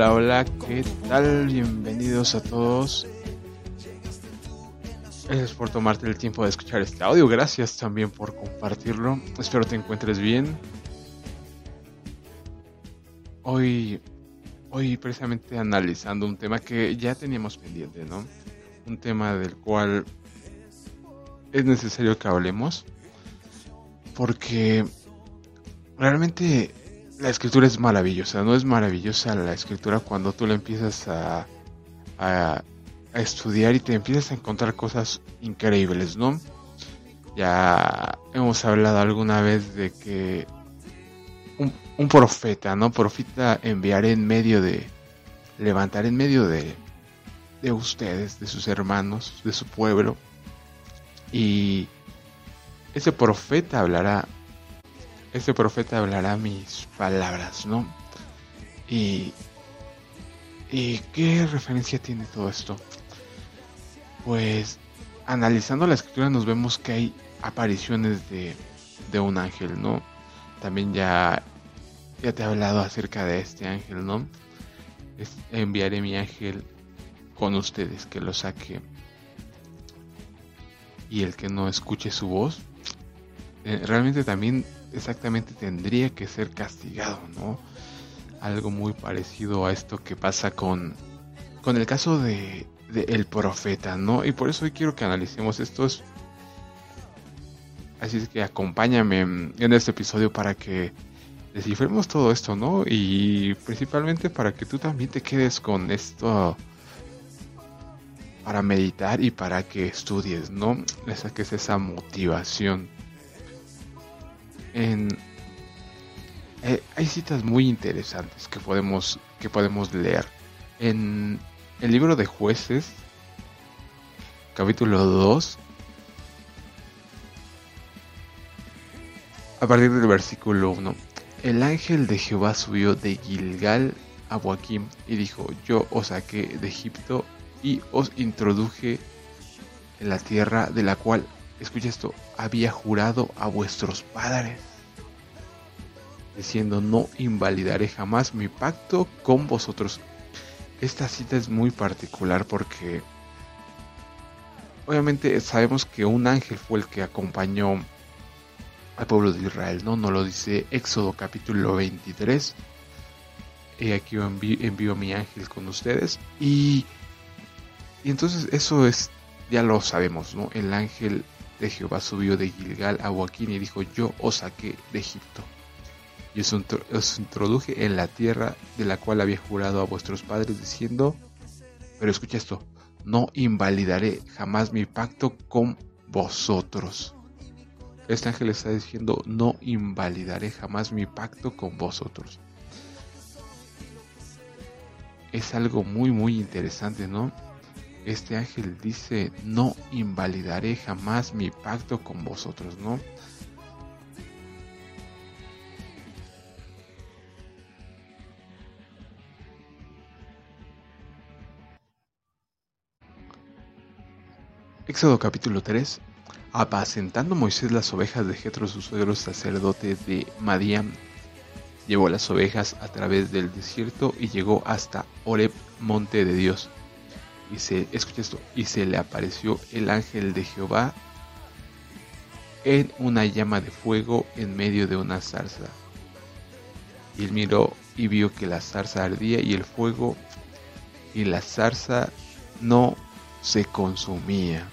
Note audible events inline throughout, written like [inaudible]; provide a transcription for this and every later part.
Hola, hola, ¿qué tal? Bienvenidos a todos. Gracias por tomarte el tiempo de escuchar este audio. Gracias también por compartirlo. Espero te encuentres bien. Hoy, hoy precisamente analizando un tema que ya teníamos pendiente, ¿no? Un tema del cual es necesario que hablemos. Porque realmente la escritura es maravillosa, no es maravillosa la escritura cuando tú la empiezas a, a, estudiar y te empiezas a encontrar cosas increíbles, ¿no? Ya hemos hablado alguna vez de que un, profeta, ¿no? Profeta enviaré en medio de, levantaré en medio de, de ustedes, de sus hermanos, de su pueblo. Y ese profeta hablará este profeta hablará mis palabras, ¿no? Y, ¿Y qué referencia tiene todo esto? Pues analizando la escritura nos vemos que hay apariciones de, de un ángel, ¿no? También ya, ya te he hablado acerca de este ángel, ¿no? enviaré mi ángel con ustedes, que lo saque. Y el que no escuche su voz, eh, realmente también exactamente tendría que ser castigado, ¿no? Algo muy parecido a esto que pasa con, con el caso de, el profeta, ¿no? Y por eso hoy quiero que analicemos estos. Así es que acompáñame en este episodio para que descifremos todo esto, ¿no? Y principalmente para que tú también te quedes con esto para meditar y para que estudies, ¿no? Le saques esa motivación eh, hay citas muy interesantes que podemos, que podemos leer. En el libro de jueces, capítulo 2, a partir del versículo 1, el ángel de Jehová subió de Gilgal a Joaquim y dijo, yo os saqué de Egipto y os introduje en la tierra de la cual escucha esto, había jurado a vuestros padres, diciendo, no invalidaré jamás mi pacto con vosotros. Esta cita es muy particular porque obviamente sabemos que un ángel fue el que acompañó al pueblo de Israel, ¿no? Nos lo dice Éxodo capítulo 23. Y aquí envío, envío mi ángel con ustedes. Y, y entonces eso es, ya lo sabemos, ¿no? El ángel de Jehová subió de Gilgal a Joaquín y dijo, yo os saqué de Egipto. Y os, os introduje en la tierra de la cual había jurado a vuestros padres diciendo, pero escucha esto, no invalidaré jamás mi pacto con vosotros. Este ángel está diciendo, no invalidaré jamás mi pacto con vosotros. Es algo muy, muy interesante, ¿no? Este ángel dice, no invalidaré jamás mi pacto con vosotros, ¿no? Éxodo capítulo 3. Apacentando Moisés las ovejas de Jetro, su suegro sacerdote de Madián, llevó las ovejas a través del desierto y llegó hasta Oreb, monte de Dios y se, escucha esto, y se le apareció el ángel de Jehová en una llama de fuego en medio de una zarza. Y él miró y vio que la zarza ardía y el fuego y la zarza no se consumía.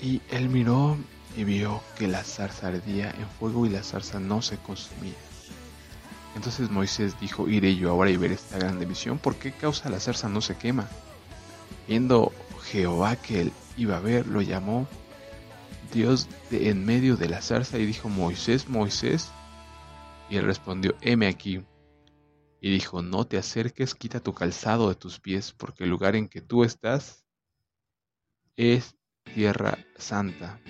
Y él miró y vio que la zarza ardía en fuego y la zarza no se consumía. Entonces Moisés dijo, iré yo ahora y ver esta grande visión, ¿por qué causa la zarza no se quema? Viendo Jehová que él iba a ver, lo llamó Dios de en medio de la zarza y dijo, Moisés, Moisés. Y él respondió, heme aquí. Y dijo, no te acerques, quita tu calzado de tus pies, porque el lugar en que tú estás es tierra santa.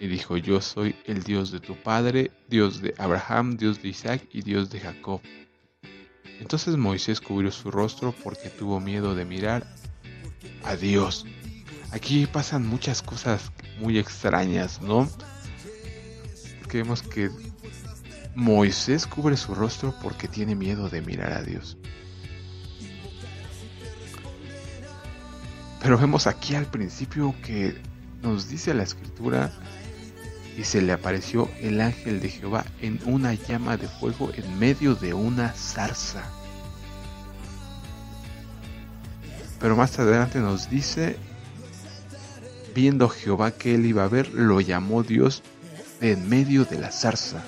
Y dijo, yo soy el Dios de tu padre, Dios de Abraham, Dios de Isaac y Dios de Jacob. Entonces Moisés cubrió su rostro porque tuvo miedo de mirar a Dios. Aquí pasan muchas cosas muy extrañas, ¿no? porque vemos que Moisés cubre su rostro porque tiene miedo de mirar a Dios. Pero vemos aquí al principio que nos dice la escritura y se le apareció el ángel de Jehová en una llama de fuego en medio de una zarza. Pero más adelante nos dice, viendo Jehová que él iba a ver, lo llamó Dios en medio de la zarza.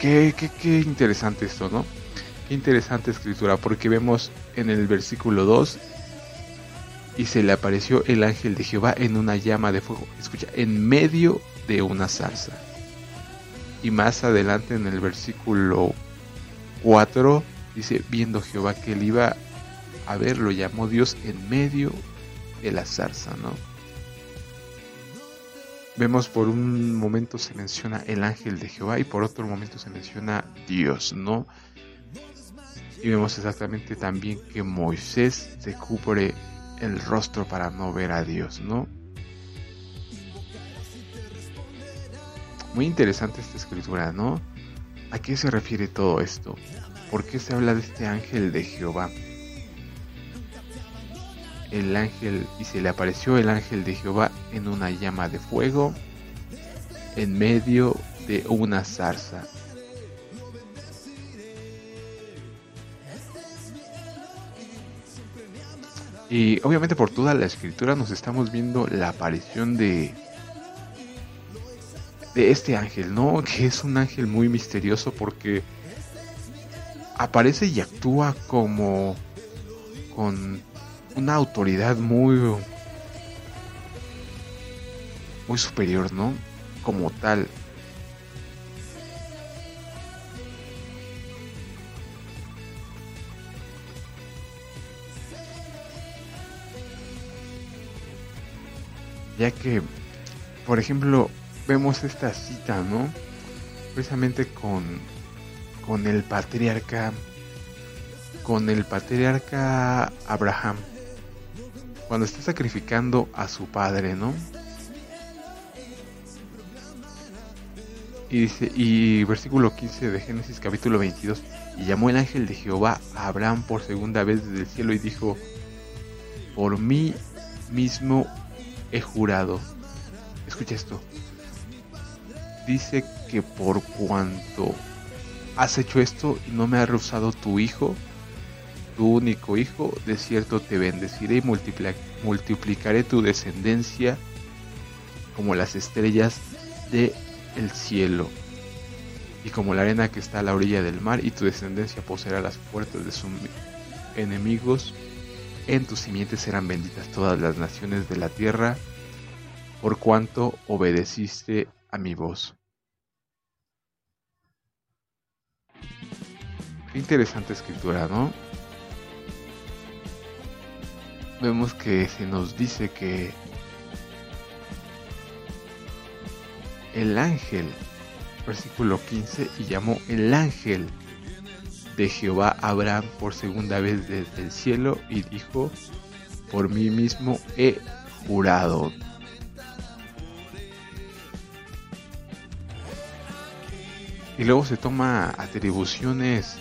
Qué, qué, qué interesante esto, ¿no? Qué interesante escritura, porque vemos en el versículo 2 y se le apareció el ángel de Jehová en una llama de fuego. Escucha, en medio de una zarza. Y más adelante en el versículo 4 dice, viendo Jehová que él iba a ver, lo llamó Dios en medio de la zarza, ¿no? Vemos por un momento se menciona el ángel de Jehová y por otro momento se menciona Dios, ¿no? Y vemos exactamente también que Moisés se cubre el rostro para no ver a Dios, ¿no? Muy interesante esta escritura, ¿no? ¿A qué se refiere todo esto? ¿Por qué se habla de este ángel de Jehová? El ángel, y se le apareció el ángel de Jehová en una llama de fuego en medio de una zarza. Y obviamente por toda la escritura nos estamos viendo la aparición de de este ángel, ¿no? [laughs] Que es un ángel muy misterioso porque aparece y actúa como con una autoridad muy muy superior, ¿no? Como tal. Ya que, por ejemplo, vemos esta cita, ¿no? Precisamente con, con el patriarca, con el patriarca Abraham, cuando está sacrificando a su padre, ¿no? Y dice, y versículo 15 de Génesis capítulo 22, y llamó el ángel de Jehová a Abraham por segunda vez desde el cielo y dijo, por mí mismo he jurado. Escucha esto. Dice que por cuanto has hecho esto y no me ha rehusado tu hijo, tu único hijo, de cierto te bendeciré y multiplicaré tu descendencia como las estrellas del el cielo y como la arena que está a la orilla del mar y tu descendencia poseerá las puertas de sus enemigos en tus simientes serán benditas todas las naciones de la tierra, por cuanto obedeciste a mi voz. Qué interesante escritura, ¿no? Vemos que se nos dice que el ángel, versículo 15, y llamó el ángel de Jehová Abraham por segunda vez desde el cielo y dijo, por mí mismo he jurado. Y luego se toma atribuciones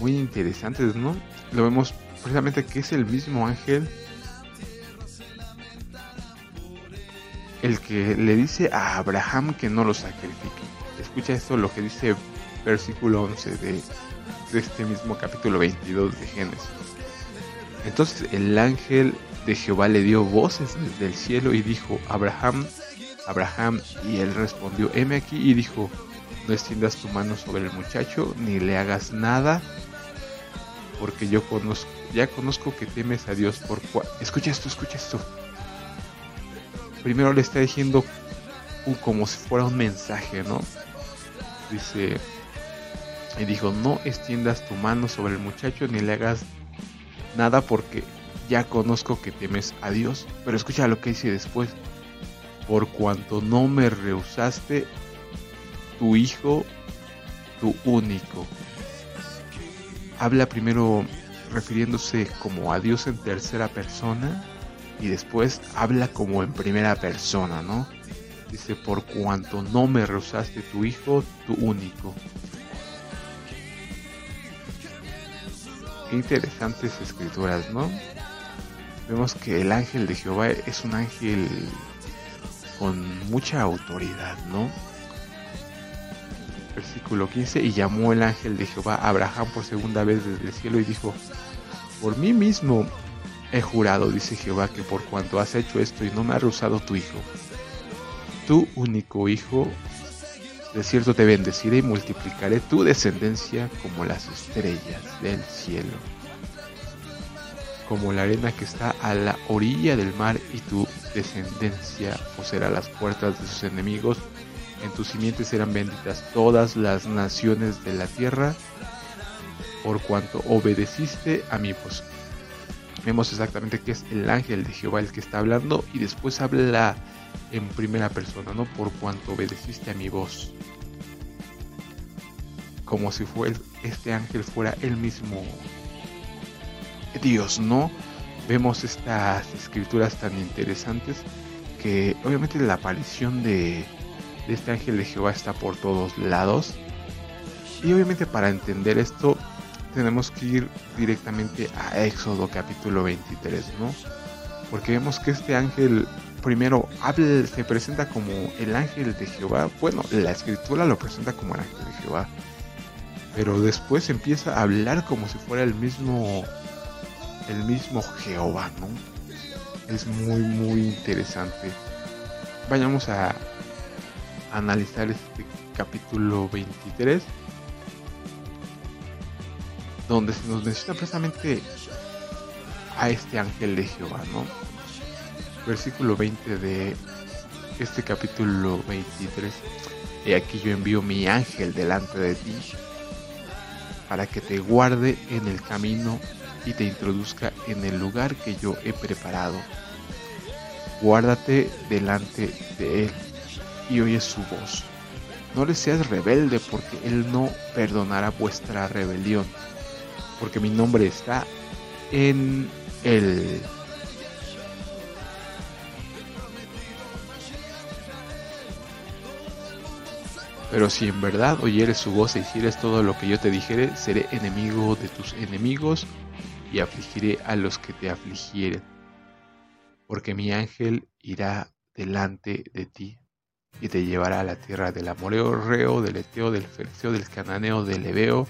muy interesantes, ¿no? Lo vemos precisamente que es el mismo ángel el que le dice a Abraham que no lo sacrifique. Escucha esto lo que dice versículo 11 de este mismo capítulo 22 de Génesis. Entonces el ángel de Jehová le dio voces desde el cielo y dijo, Abraham, Abraham, y él respondió, heme aquí, y dijo, no extiendas tu mano sobre el muchacho, ni le hagas nada, porque yo conozco, ya conozco que temes a Dios por cual... Escucha esto, escucha esto. Primero le está diciendo como si fuera un mensaje, ¿no? Dice, y dijo, no extiendas tu mano sobre el muchacho ni le hagas nada porque ya conozco que temes a Dios. Pero escucha lo que dice después. Por cuanto no me rehusaste tu hijo, tu único. Habla primero refiriéndose como a Dios en tercera persona y después habla como en primera persona, ¿no? Dice, por cuanto no me rehusaste tu hijo, tu único. Qué interesantes escrituras, ¿no? Vemos que el ángel de Jehová es un ángel con mucha autoridad, ¿no? Versículo 15, y llamó el ángel de Jehová a Abraham por segunda vez desde el cielo y dijo, por mí mismo he jurado, dice Jehová, que por cuanto has hecho esto y no me ha rehusado tu hijo, tu único hijo, de cierto te bendeciré y multiplicaré tu descendencia como las estrellas del cielo, como la arena que está a la orilla del mar y tu descendencia poseerá las puertas de sus enemigos. En tus simientes serán benditas todas las naciones de la tierra, por cuanto obedeciste a mi voz. Vemos exactamente que es el ángel de Jehová el que está hablando y después habla en primera persona, ¿no? Por cuanto obedeciste a mi voz. Como si fue este ángel fuera el mismo Dios, ¿no? Vemos estas escrituras tan interesantes que obviamente la aparición de, de este ángel de Jehová está por todos lados. Y obviamente para entender esto tenemos que ir directamente a Éxodo capítulo 23, ¿no? Porque vemos que este ángel primero habla, se presenta como el ángel de Jehová. Bueno, la escritura lo presenta como el ángel de Jehová. Pero después empieza a hablar como si fuera el mismo el mismo Jehová, ¿no? Es muy muy interesante. Vayamos a analizar este capítulo 23 donde se nos menciona precisamente a este ángel de Jehová, ¿no? versículo 20 de este capítulo 23. Y aquí yo envío mi ángel delante de ti para que te guarde en el camino y te introduzca en el lugar que yo he preparado. Guárdate delante de él y oye su voz. No le seas rebelde porque él no perdonará vuestra rebelión, porque mi nombre está en él. Pero si en verdad oyeres su voz e hicieres todo lo que yo te dijere, seré enemigo de tus enemigos y afligiré a los que te afligieren. Porque mi ángel irá delante de ti y te llevará a la tierra del amoreo, reo, del eteo, del fercio, del cananeo, del ebeo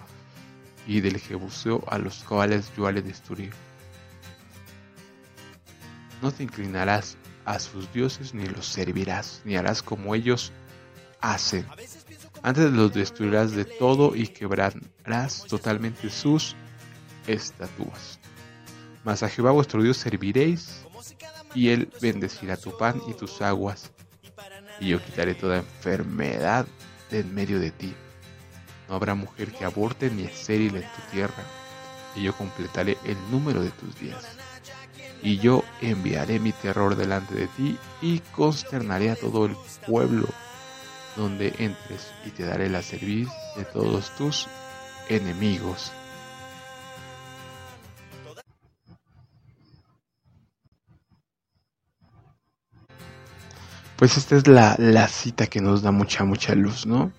y del jebuseo a los cuales yo haré destruir. No te inclinarás a sus dioses ni los servirás, ni harás como ellos hacen antes los destruirás de todo y quebrarás totalmente sus estatuas. Mas a Jehová vuestro Dios serviréis, y él bendecirá tu pan y tus aguas, y yo quitaré toda enfermedad de en medio de ti. No habrá mujer que aborte ni estéril en tu tierra, y yo completaré el número de tus días. Y yo enviaré mi terror delante de ti y consternaré a todo el pueblo donde entres y te daré la serviz de todos tus enemigos. Pues esta es la, la, cita que nos da mucha, mucha luz, ¿no?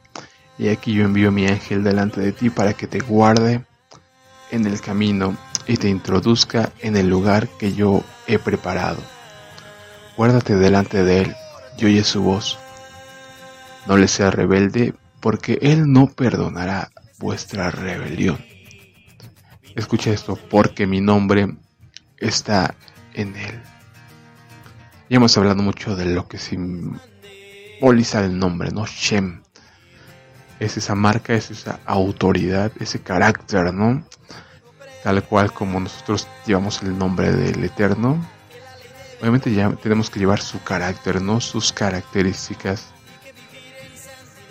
Y aquí yo envío mi ángel delante de ti para que te guarde en el camino y te introduzca en el lugar que yo he preparado. Guárdate delante de él y oye su voz no le sea rebelde, porque Él no perdonará vuestra rebelión. Escucha esto, porque mi nombre está en Él. Ya hemos hablado mucho de lo que simboliza el nombre, ¿no? Shem. Es esa marca, es esa autoridad, ese carácter, ¿no? Tal cual como nosotros llevamos el nombre del Eterno. Obviamente ya tenemos que llevar su carácter, ¿no? Sus características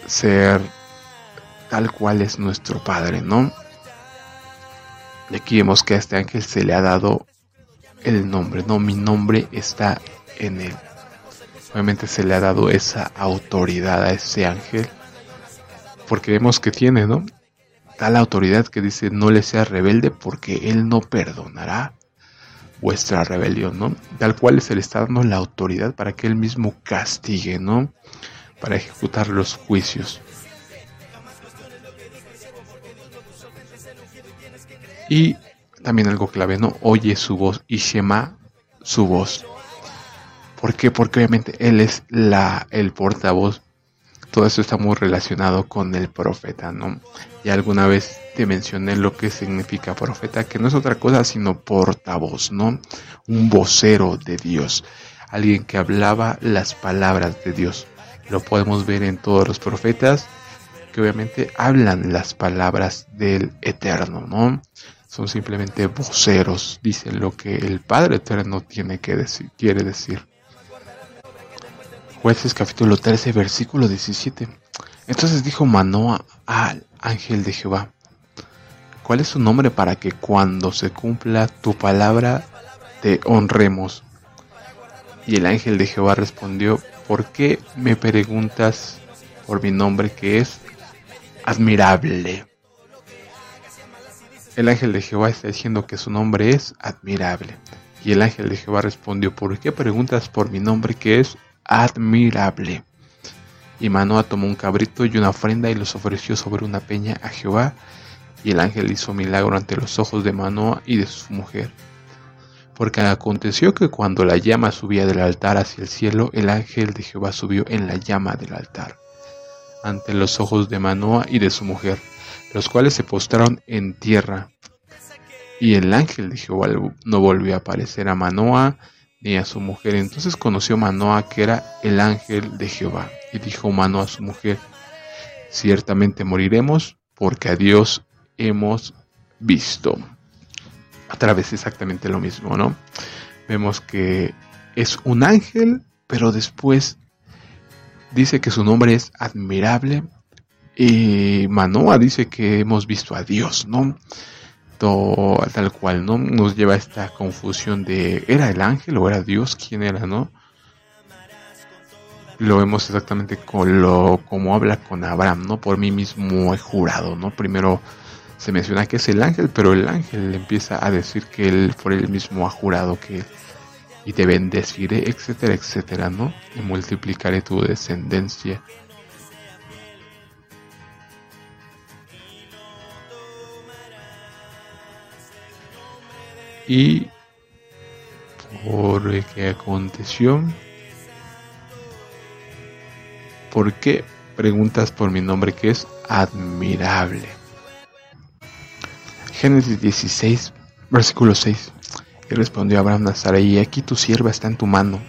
ser tal cual es nuestro Padre, ¿no? Y aquí vemos que a este ángel se le ha dado el nombre, ¿no? Mi nombre está en él. Obviamente se le ha dado esa autoridad a ese ángel, porque vemos que tiene, ¿no? Tal autoridad que dice, no le sea rebelde porque él no perdonará vuestra rebelión, ¿no? Tal cual se le está dando la autoridad para que él mismo castigue, ¿no? Para ejecutar los juicios. Y también algo clave, ¿no? Oye su voz y Shema su voz. ¿Por qué? Porque obviamente él es la, el portavoz. Todo eso está muy relacionado con el profeta, ¿no? Y alguna vez te mencioné lo que significa profeta, que no es otra cosa sino portavoz, ¿no? Un vocero de Dios, alguien que hablaba las palabras de Dios. Lo podemos ver en todos los profetas, que obviamente hablan las palabras del Eterno, ¿no? Son simplemente voceros, dicen lo que el Padre Eterno tiene que decir, quiere decir. Jueces capítulo 13, versículo 17. Entonces dijo Manoa al ángel de Jehová, ¿cuál es su nombre para que cuando se cumpla tu palabra te honremos? Y el ángel de Jehová respondió, ¿por qué me preguntas por mi nombre que es admirable? El ángel de Jehová está diciendo que su nombre es admirable. Y el ángel de Jehová respondió, ¿por qué preguntas por mi nombre que es admirable. Y Manoa tomó un cabrito y una ofrenda y los ofreció sobre una peña a Jehová. Y el ángel hizo milagro ante los ojos de Manoa y de su mujer. Porque aconteció que cuando la llama subía del altar hacia el cielo, el ángel de Jehová subió en la llama del altar, ante los ojos de Manoa y de su mujer, los cuales se postraron en tierra. Y el ángel de Jehová no volvió a aparecer a Manoa ni a su mujer. Entonces conoció Manoa que era el ángel de Jehová. Y dijo Manoa a su mujer, ciertamente moriremos porque a Dios hemos visto. Otra vez exactamente lo mismo, ¿no? Vemos que es un ángel, pero después dice que su nombre es admirable. Y Manoa dice que hemos visto a Dios, ¿no? Tal cual, ¿no? Nos lleva a esta confusión de ¿era el ángel o era Dios? ¿Quién era, no? Lo vemos exactamente con lo, como habla con Abraham, ¿no? Por mí mismo he jurado, ¿no? Primero se menciona que es el ángel, pero el ángel empieza a decir que él por él mismo ha jurado que y te bendeciré, etcétera, etcétera, ¿no? Y multiplicaré tu descendencia y por qué aconteció. ¿Por qué? Preguntas por mi nombre que es admirable. Génesis 16, versículo 6. Y respondió Abraham a Sarai, aquí tu sierva está en tu mano,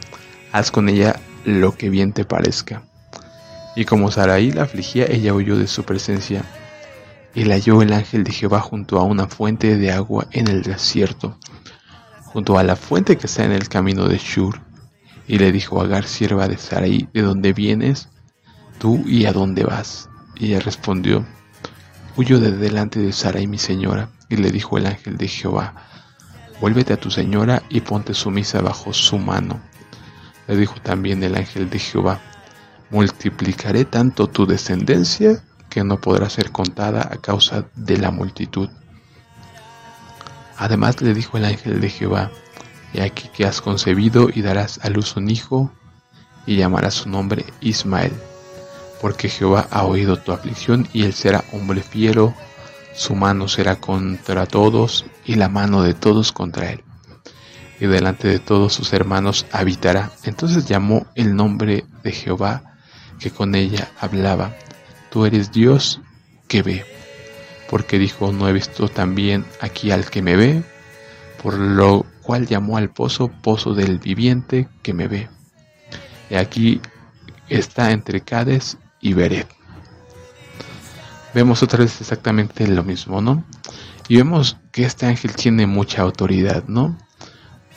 haz con ella lo que bien te parezca. Y como Sarai la afligía, ella huyó de su presencia y la halló el ángel de Jehová junto a una fuente de agua en el desierto, junto a la fuente que está en el camino de Shur. Y le dijo a Agar, sierva de Sarai, ¿de dónde vienes tú y a dónde vas? Y ella respondió, huyo de delante de Sarai mi señora. Y le dijo el ángel de Jehová, vuélvete a tu señora y ponte sumisa bajo su mano. Le dijo también el ángel de Jehová, multiplicaré tanto tu descendencia que no podrá ser contada a causa de la multitud. Además le dijo el ángel de Jehová, He aquí que has concebido y darás a luz un hijo, y llamarás su nombre Ismael, porque Jehová ha oído tu aflicción, y él será hombre fiero, su mano será contra todos, y la mano de todos contra él. Y delante de todos sus hermanos habitará. Entonces llamó el nombre de Jehová, que con ella hablaba, tú eres Dios que ve. Porque dijo, no he visto también aquí al que me ve, por lo cual llamó al pozo pozo del viviente que me ve. Y aquí está entre Cades y Beret. Vemos otra vez exactamente lo mismo, ¿no? Y vemos que este ángel tiene mucha autoridad, ¿no?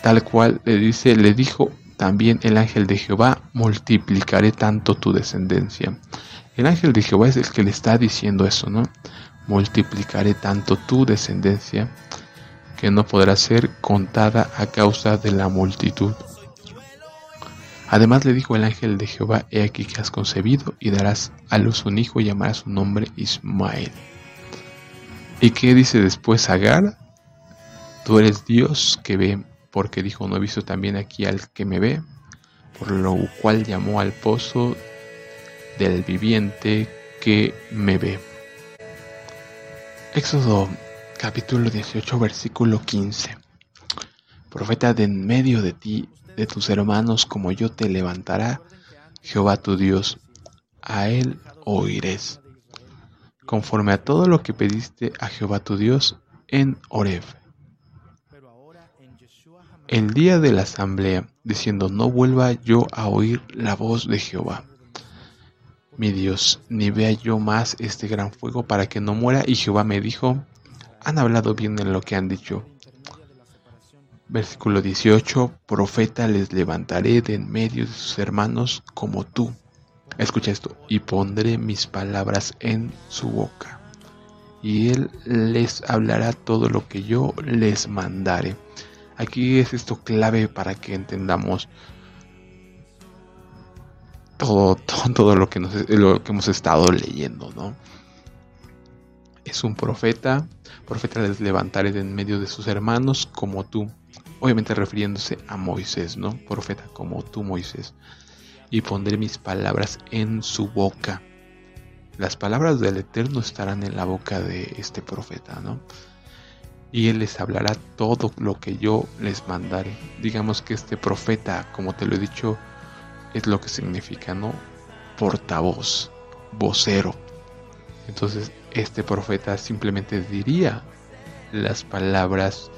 Tal cual le dice, le dijo también el ángel de Jehová, multiplicaré tanto tu descendencia. El ángel de Jehová es el que le está diciendo eso, ¿no? Multiplicaré tanto tu descendencia que no podrá ser contada a causa de la multitud. Además le dijo el ángel de Jehová, he aquí que has concebido y darás a luz un hijo y llamarás su nombre Ismael. ¿Y qué dice después Agar? Tú eres Dios que ve porque dijo, no he visto también aquí al que me ve, por lo cual llamó al pozo del viviente que me ve. Éxodo capítulo 18 versículo 15. Profeta de en medio de ti, de tus hermanos, como yo te levantará, Jehová tu Dios, a él oirés, conforme a todo lo que pediste a Jehová tu Dios en Horeb. El día de la asamblea, diciendo, no vuelva yo a oír la voz de Jehová mi Dios, ni vea yo más este gran fuego para que no muera. Y Jehová me dijo, han hablado bien en lo que han dicho. Versículo 18, profeta les levantaré de en medio de sus hermanos como tú. Escucha esto, y pondré mis palabras en su boca. Y él les hablará todo lo que yo les mandare. Aquí es esto clave para que entendamos todo, todo, lo, que nos, lo que hemos estado leyendo, ¿no? Es un profeta, profeta les levantaré en medio de sus hermanos como tú, obviamente refiriéndose a Moisés, ¿no? Profeta como tú, Moisés, y pondré mis palabras en su boca. Las palabras del Eterno estarán en la boca de este profeta, ¿no? Y él les hablará todo lo que yo les mandaré. Digamos que este profeta, como te lo he dicho, es lo que significa, ¿no? Portavoz, vocero. Entonces, este profeta simplemente diría las palabras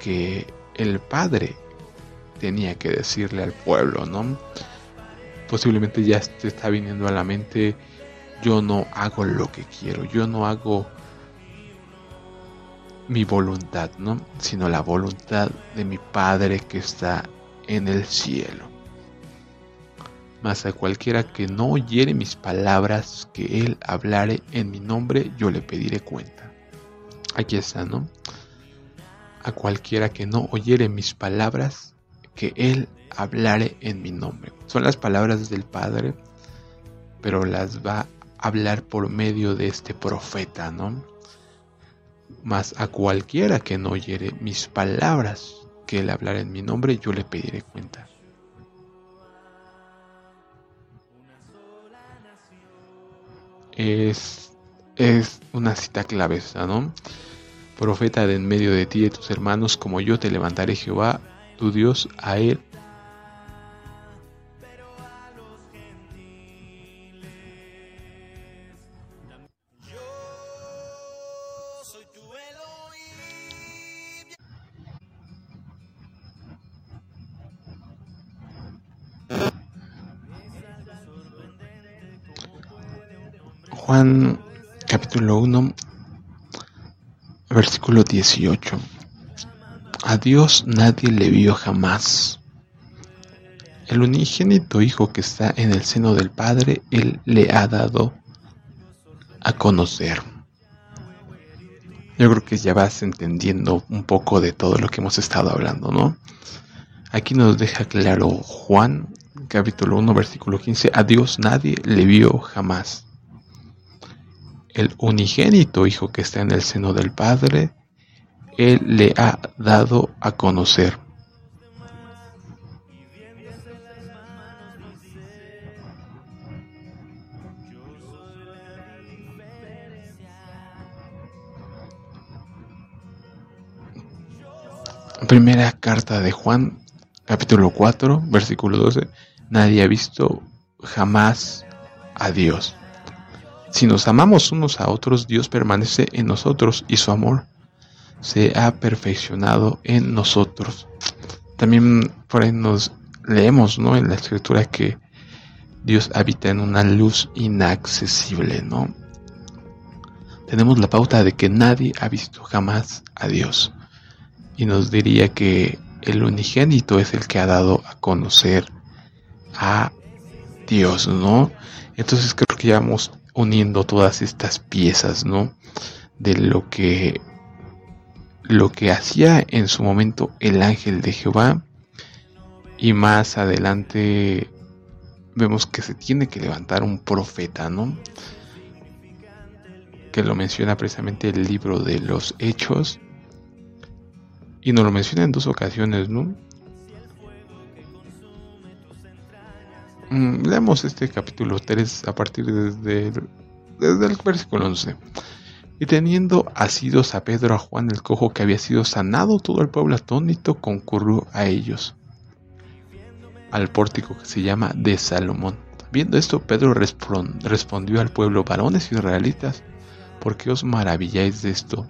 que el padre tenía que decirle al pueblo, ¿no? Posiblemente ya te está viniendo a la mente, yo no hago lo que quiero, yo no hago mi voluntad, ¿no? Sino la voluntad de mi Padre que está en el cielo mas a cualquiera que no oyere mis palabras que él hablare en mi nombre, yo le pediré cuenta. Aquí está, ¿no? A cualquiera que no oyere mis palabras que él hablare en mi nombre. Son las palabras del Padre, pero las va a hablar por medio de este profeta, ¿no? Mas a cualquiera que no oyere mis palabras que él hablare en mi nombre, yo le pediré cuenta. Es, es una cita clave, ¿no? Profeta de en medio de ti y de tus hermanos, como yo te levantaré Jehová, tu Dios, a él Juan capítulo 1, versículo 18. A Dios nadie le vio jamás. El unigénito Hijo que está en el seno del Padre, Él le ha dado a conocer. Yo creo que ya vas entendiendo un poco de todo lo que hemos estado hablando, ¿no? Aquí nos deja claro Juan, capítulo 1, versículo 15, a Dios nadie le vio jamás el unigénito Hijo que está en el seno del Padre, Él le ha dado a conocer. Primera carta de Juan, capítulo 4, versículo 12. Nadie ha visto jamás a Dios. Si nos amamos unos a otros, Dios permanece en nosotros y su amor se ha perfeccionado en nosotros. También por ahí nos leemos, ¿no? En la escritura que Dios habita en una luz inaccesible, ¿no? Tenemos la pauta de que nadie ha visto jamás a Dios. Y nos diría que el unigénito es el que ha dado a conocer a Dios, ¿no? Entonces creo que ya vamos uniendo todas estas piezas, ¿no? De lo que lo que hacía en su momento el ángel de Jehová y más adelante vemos que se tiene que levantar un profeta, ¿no? Que lo menciona precisamente el libro de los Hechos Y nos lo menciona en dos ocasiones, ¿no? Mm, leemos este capítulo 3 a partir desde el, desde el versículo 11. Y teniendo asidos a Pedro, a Juan el cojo que había sido sanado, todo el pueblo atónito concurrió a ellos, al pórtico que se llama de Salomón. Viendo esto, Pedro respondió al pueblo, varones israelitas, ¿por qué os maravilláis de esto?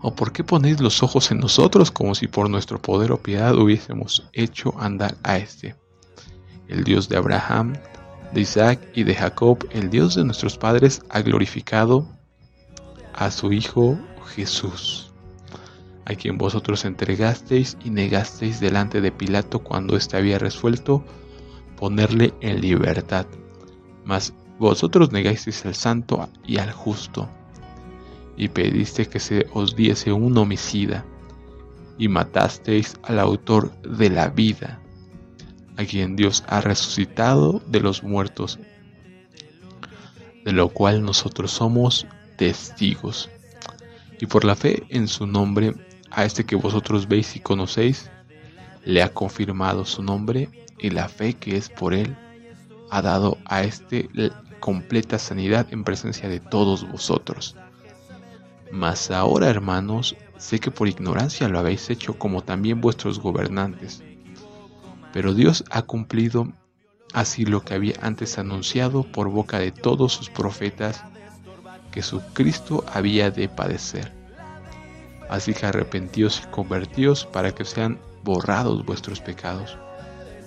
¿O por qué ponéis los ojos en nosotros como si por nuestro poder o piedad hubiésemos hecho andar a este? El Dios de Abraham, de Isaac y de Jacob, el Dios de nuestros padres, ha glorificado a su Hijo Jesús, a quien vosotros entregasteis y negasteis delante de Pilato cuando éste había resuelto ponerle en libertad. Mas vosotros negasteis al santo y al justo, y pediste que se os diese un homicida, y matasteis al autor de la vida, a quien Dios ha resucitado de los muertos, de lo cual nosotros somos testigos. Y por la fe en su nombre, a este que vosotros veis y conocéis, le ha confirmado su nombre y la fe que es por él ha dado a este completa sanidad en presencia de todos vosotros. Mas ahora, hermanos, sé que por ignorancia lo habéis hecho como también vuestros gobernantes. Pero Dios ha cumplido así lo que había antes anunciado por boca de todos sus profetas que su Cristo había de padecer. Así que arrepentíos y convertíos para que sean borrados vuestros pecados,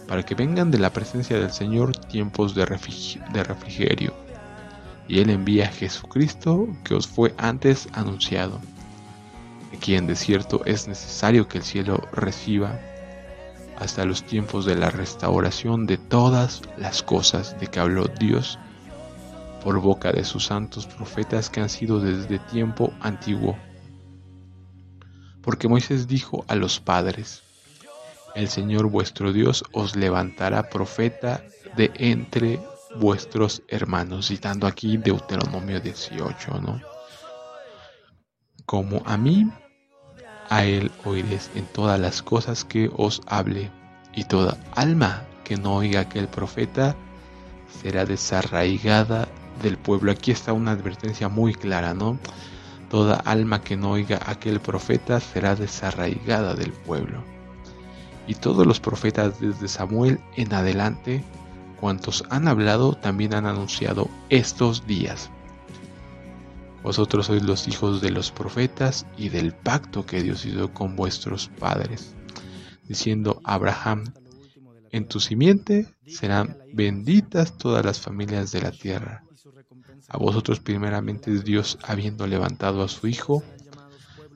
para que vengan de la presencia del Señor tiempos de, refrigerio. Y Él envía a Jesucristo que os fue antes anunciado, quien de cierto es necesario que el cielo reciba hasta los tiempos de la restauración de todas las cosas de que habló Dios por boca de sus santos profetas que han sido desde tiempo antiguo. Porque Moisés dijo a los padres, el Señor vuestro Dios os levantará profeta de entre vuestros hermanos, citando aquí Deuteronomio 18, ¿no? Como a mí, a él oiréis en todas las cosas que os hable, y toda alma que no oiga aquel profeta será desarraigada del pueblo. Aquí está una advertencia muy clara, ¿no? Toda alma que no oiga aquel profeta será desarraigada del pueblo. Y todos los profetas desde Samuel en adelante, cuantos han hablado, también han anunciado estos días. Vosotros sois los hijos de los profetas y del pacto que Dios hizo con vuestros padres, diciendo Abraham, en tu simiente serán benditas todas las familias de la tierra. A vosotros primeramente Dios, habiendo levantado a su Hijo,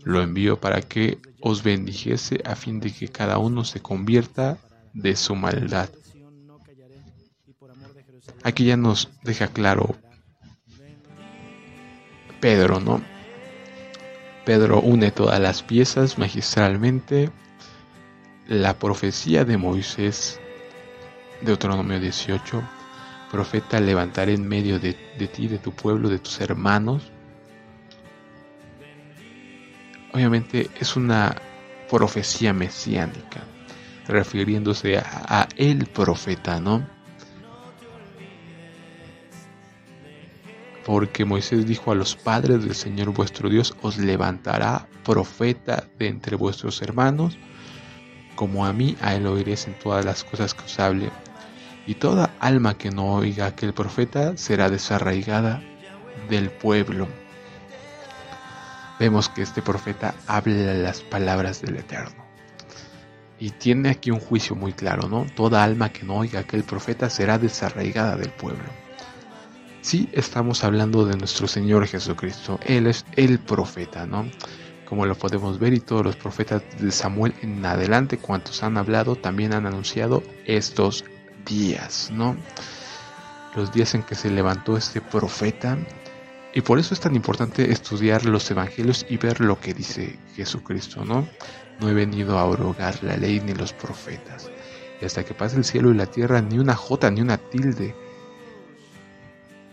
lo envió para que os bendijese a fin de que cada uno se convierta de su maldad. Aquí ya nos deja claro Pedro, ¿no? Pedro une todas las piezas magistralmente. La profecía de Moisés, Deuteronomio 18, profeta levantaré en medio de, ti, de tu pueblo, de tus hermanos. Obviamente es una profecía mesiánica, refiriéndose a, el profeta, ¿no? Porque Moisés dijo a los padres del Señor vuestro Dios, os levantará profeta de entre vuestros hermanos, como a mí, a él oiréis en todas las cosas que os hable y toda alma que no oiga aquel profeta será desarraigada del pueblo. Vemos que este profeta habla las palabras del Eterno. Y tiene aquí un juicio muy claro, ¿no? Toda alma que no oiga aquel profeta será desarraigada del pueblo. Sí, estamos hablando de nuestro Señor Jesucristo. Él es el profeta, ¿no? Como lo podemos ver y todos los profetas de Samuel en adelante, cuantos han hablado, también han anunciado estos días, ¿no? Los días en que se levantó este profeta. Y por eso es tan importante estudiar los evangelios y ver lo que dice Jesucristo, ¿no? No he venido a abrogar la ley ni los profetas. Y hasta que pase el cielo y la tierra, ni una jota ni una tilde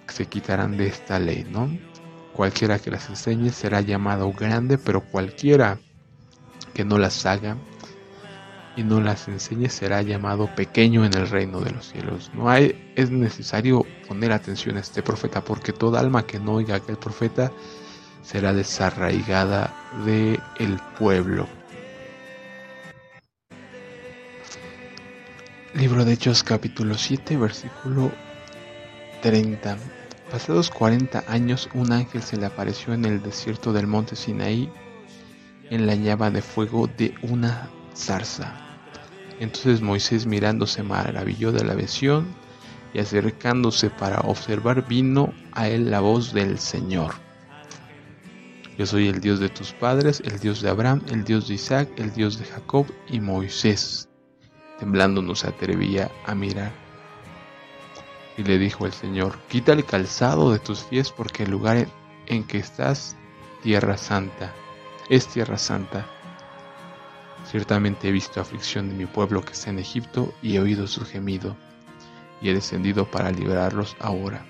se quitarán de esta ley, ¿no? Cualquiera que las enseñe será llamado grande, pero cualquiera que no las haga y no las enseñe será llamado pequeño en el reino de los cielos. No hay, es necesario poner atención a este profeta porque toda alma que no oiga a aquel profeta será desarraigada del el pueblo. Libro de Hechos capítulo 7 versículo 30. Pasados 40 años un ángel se le apareció en el desierto del monte Sinaí en la llama de fuego de una zarza. Entonces Moisés mirándose maravilló de la visión y acercándose para observar vino a él la voz del Señor. Yo soy el Dios de tus padres, el Dios de Abraham, el Dios de Isaac, el Dios de Jacob y Moisés. Temblando no se atrevía a mirar. Y le dijo el Señor, quita el calzado de tus pies porque el lugar en que estás, tierra santa, es tierra santa. Ciertamente he visto aflicción de mi pueblo que está en Egipto y he oído su gemido, y he descendido para librarlos ahora.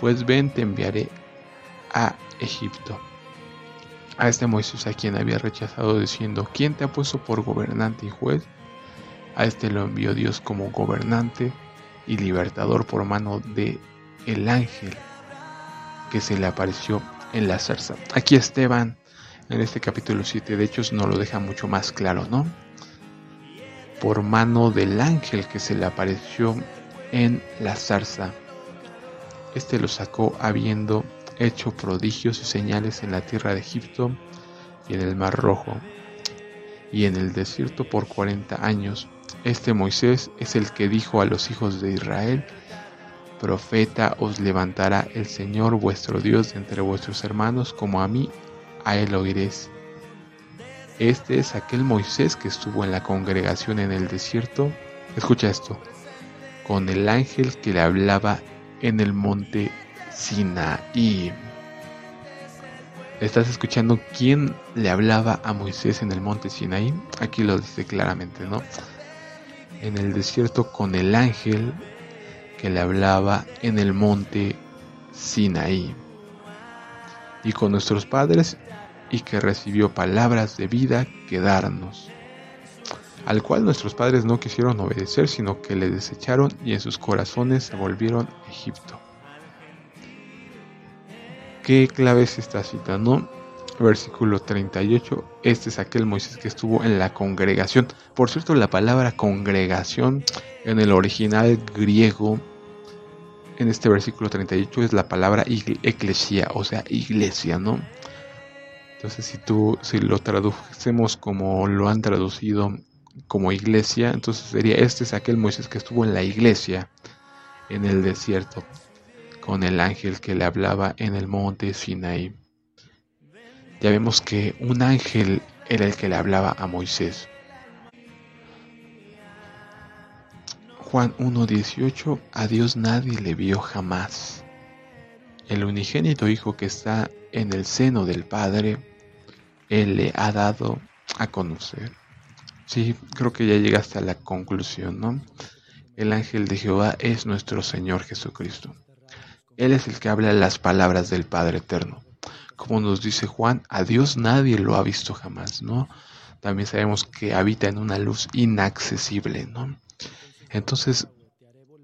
Pues ven, te enviaré a Egipto. A este Moisés a quien había rechazado diciendo, ¿quién te ha puesto por gobernante y juez? A este lo envió Dios como gobernante y libertador por mano de el ángel que se le apareció en la zarza. Aquí Esteban en este capítulo 7 de Hechos no lo deja mucho más claro, ¿no? Por mano del ángel que se le apareció en la zarza. Este lo sacó habiendo hecho prodigios y señales en la tierra de Egipto y en el Mar Rojo y en el desierto por 40 años. Este Moisés es el que dijo a los hijos de Israel, Profeta os levantará el Señor vuestro Dios entre vuestros hermanos como a mí a él oiréis. Este es aquel Moisés que estuvo en la congregación en el desierto. Escucha esto. Con el ángel que le hablaba en el monte Sinaí. ¿Estás escuchando quién le hablaba a Moisés en el monte Sinaí? Aquí lo dice claramente, ¿no? En el desierto con el ángel que le hablaba en el monte Sinaí. Y con nuestros padres y que recibió palabras de vida que darnos, al cual nuestros padres no quisieron obedecer, sino que le desecharon y en sus corazones se volvieron a Egipto. ¿Qué clave es esta cita? No? Versículo 38, este es aquel Moisés que estuvo en la congregación. Por cierto, la palabra congregación en el original griego, en este versículo 38, es la palabra eclesia, o sea, iglesia, ¿no? Entonces, si tú, si lo traducemos como lo han traducido como iglesia, entonces sería este es aquel Moisés que estuvo en la iglesia en el desierto con el ángel que le hablaba en el monte Sinaí. Ya vemos que un ángel era el que le hablaba a Moisés. Juan 1.18 A Dios nadie le vio jamás. El unigénito Hijo que está en el seno del Padre, él le ha dado a conocer. Sí, creo que ya llegaste a la conclusión, ¿no? El ángel de Jehová es nuestro Señor Jesucristo. Él es el que habla las palabras del Padre Eterno. Como nos dice Juan, a Dios nadie lo ha visto jamás, ¿no? También sabemos que habita en una luz inaccesible, ¿no? Entonces,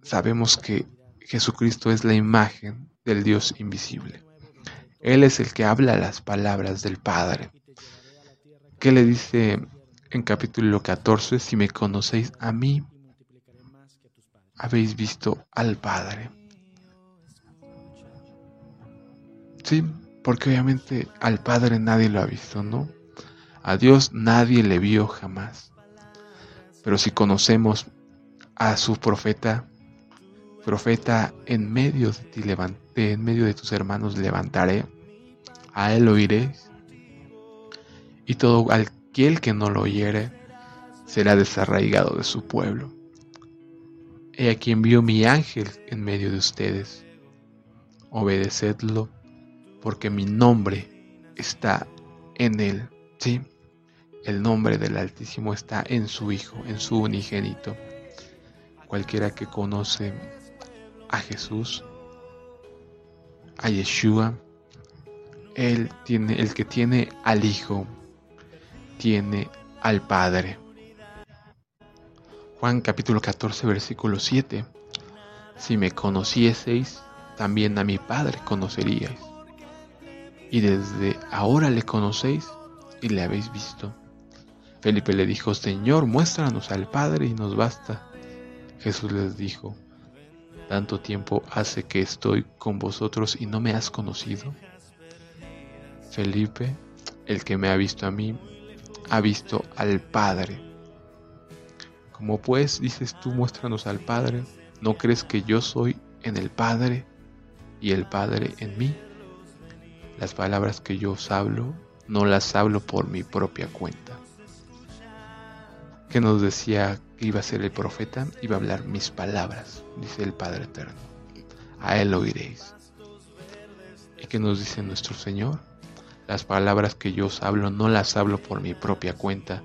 sabemos que Jesucristo es la imagen del Dios invisible. Él es el que habla las palabras del Padre. ¿Qué le dice en capítulo 14? Si me conocéis a mí, habéis visto al Padre. Sí, porque obviamente al Padre nadie lo ha visto, ¿no? A Dios nadie le vio jamás. Pero si conocemos a su profeta, profeta en medio de ti levanté, en medio de tus hermanos levantaré, a él oiréis y todo aquel que no lo oyere será desarraigado de su pueblo. He aquí envío mi ángel en medio de ustedes. Obedecedlo, porque mi nombre está en él. Sí, el nombre del Altísimo está en su Hijo, en su unigénito. Cualquiera que conoce a Jesús, a Yeshua, él tiene, el que tiene al Hijo, tiene al Padre. Juan capítulo 14 versículo 7. Si me conocieseis, también a mi Padre conoceríais. Y desde ahora le conocéis y le habéis visto. Felipe le dijo, Señor, muéstranos al Padre y nos basta. Jesús les dijo, ¿tanto tiempo hace que estoy con vosotros y no me has conocido? Felipe, el que me ha visto a mí, ha visto al Padre. Como pues dices tú, muéstranos al Padre, ¿no crees que yo soy en el Padre y el Padre en mí? Las palabras que yo os hablo, no las hablo por mi propia cuenta. Que nos decía que iba a ser el profeta, iba a hablar mis palabras, dice el Padre Eterno. A él oiréis. ¿Y qué nos dice nuestro Señor? Las palabras que yo os hablo no las hablo por mi propia cuenta,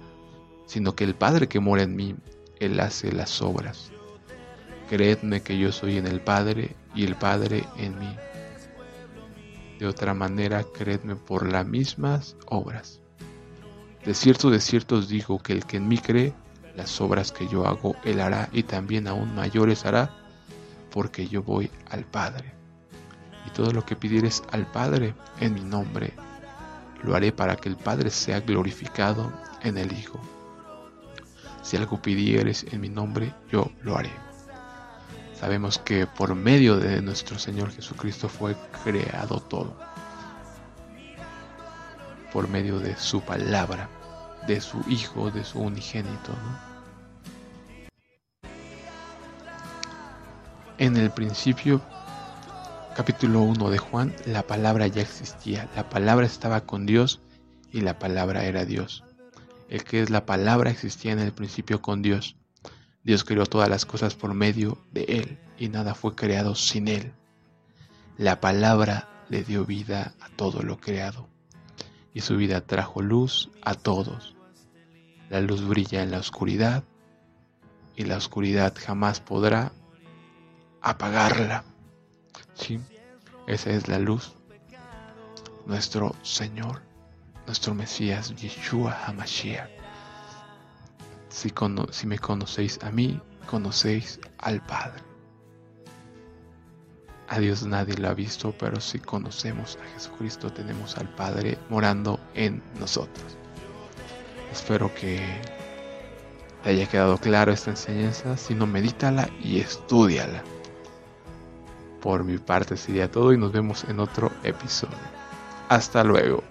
sino que el Padre que mora en mí, Él hace las obras. Creedme que yo soy en el Padre y el Padre en mí. De otra manera, creedme por las mismas obras. De cierto, de cierto os digo que el que en mí cree, las obras que yo hago, él hará y también aún mayores hará, porque yo voy al Padre. Y todo lo que pidieres al Padre en mi nombre, lo haré para que el Padre sea glorificado en el Hijo. Si algo pidieres en mi nombre, yo lo haré. Sabemos que por medio de nuestro Señor Jesucristo fue creado todo. Por medio de su palabra, de su Hijo, de su unigénito. En el principio capítulo 1 de Juan, la palabra ya existía, la palabra estaba con Dios y la palabra era Dios. El que es la palabra existía en el principio con Dios. Dios creó todas las cosas por medio de Él y nada fue creado sin Él. La palabra le dio vida a todo lo creado y su vida trajo luz a todos. La luz brilla en la oscuridad y la oscuridad jamás podrá apagarla. Sí, esa es la luz. Nuestro Señor, nuestro Mesías, Yeshua HaMashiach. Si, me conocéis a mí, conocéis al Padre. A Dios nadie lo ha visto, pero si conocemos a Jesucristo, tenemos al Padre morando en nosotros. Espero que te haya quedado claro esta enseñanza. Si no, medítala y estudiala. Por mi parte sería todo y nos vemos en otro episodio. Hasta luego.